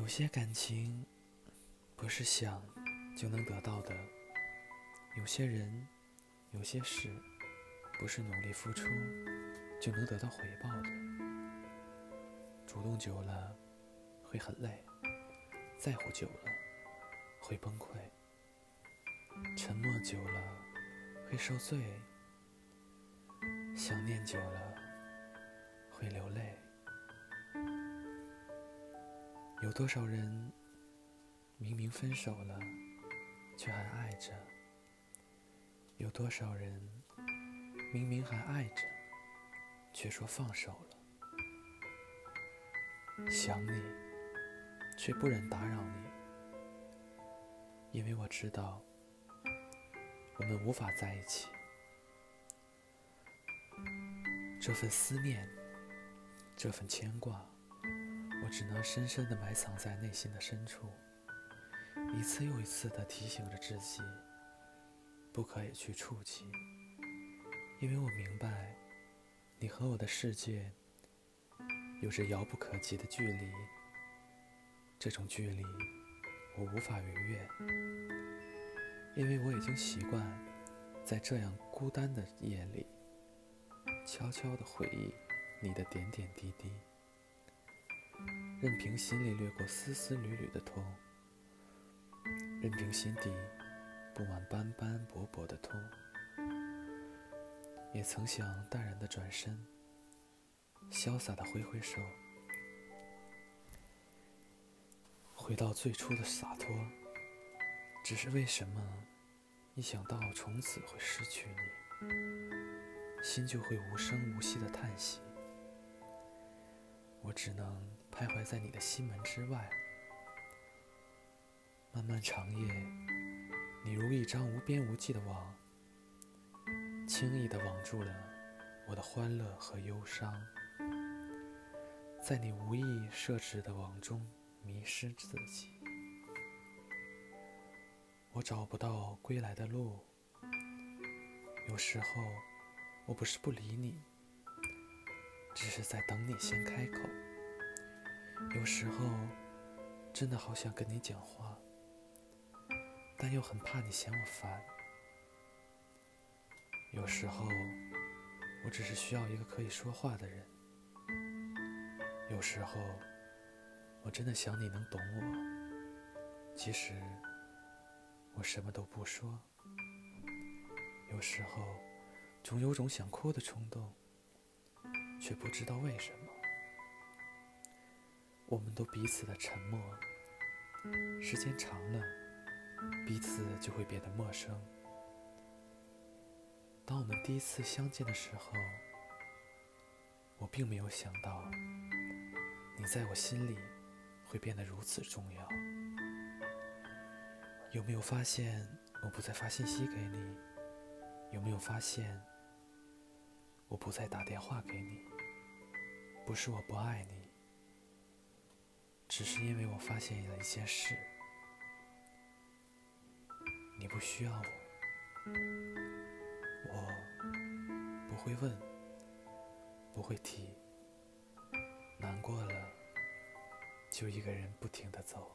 有些感情不是想就能得到的，有些人、有些事不是努力付出就能得到回报的。主动久了会很累，在乎久了会崩溃，沉默久了会受罪，想念久了会流泪。有多少人明明分手了，却还爱着？有多少人明明还爱着，却说放手了？想你，却不忍打扰你，因为我知道我们无法在一起。这份思念，这份牵挂。我只能深深地埋藏在内心的深处，一次又一次地提醒着自己，不可以去触及，因为我明白，你和我的世界有着遥不可及的距离，这种距离我无法逾越，因为我已经习惯在这样孤单的夜里，悄悄地回忆你的点点滴滴。任凭心里掠过丝丝缕缕的痛，任凭心底布满斑斑驳驳的痛，也曾想淡然的转身，潇洒的挥挥手，回到最初的洒脱。只是为什么，一想到从此会失去你，心就会无声无息的叹息？我只能徘徊在你的心门之外。漫漫长夜，你如一张无边无际的网，轻易地网住了我的欢乐和忧伤，在你无意设置的网中迷失自己。我找不到归来的路。有时候，我不是不理你。只是在等你先开口。有时候，真的好想跟你讲话，但又很怕你嫌我烦。有时候，我只是需要一个可以说话的人。有时候，我真的想你能懂我，即使我什么都不说。有时候，总有种想哭的冲动。却不知道为什么，我们都彼此的沉默。时间长了，彼此就会变得陌生。当我们第一次相见的时候，我并没有想到，你在我心里会变得如此重要。有没有发现我不再发信息给你？有没有发现？我不再打电话给你，不是我不爱你，只是因为我发现了一件事：你不需要我，我不会问，不会提，难过了就一个人不停的走。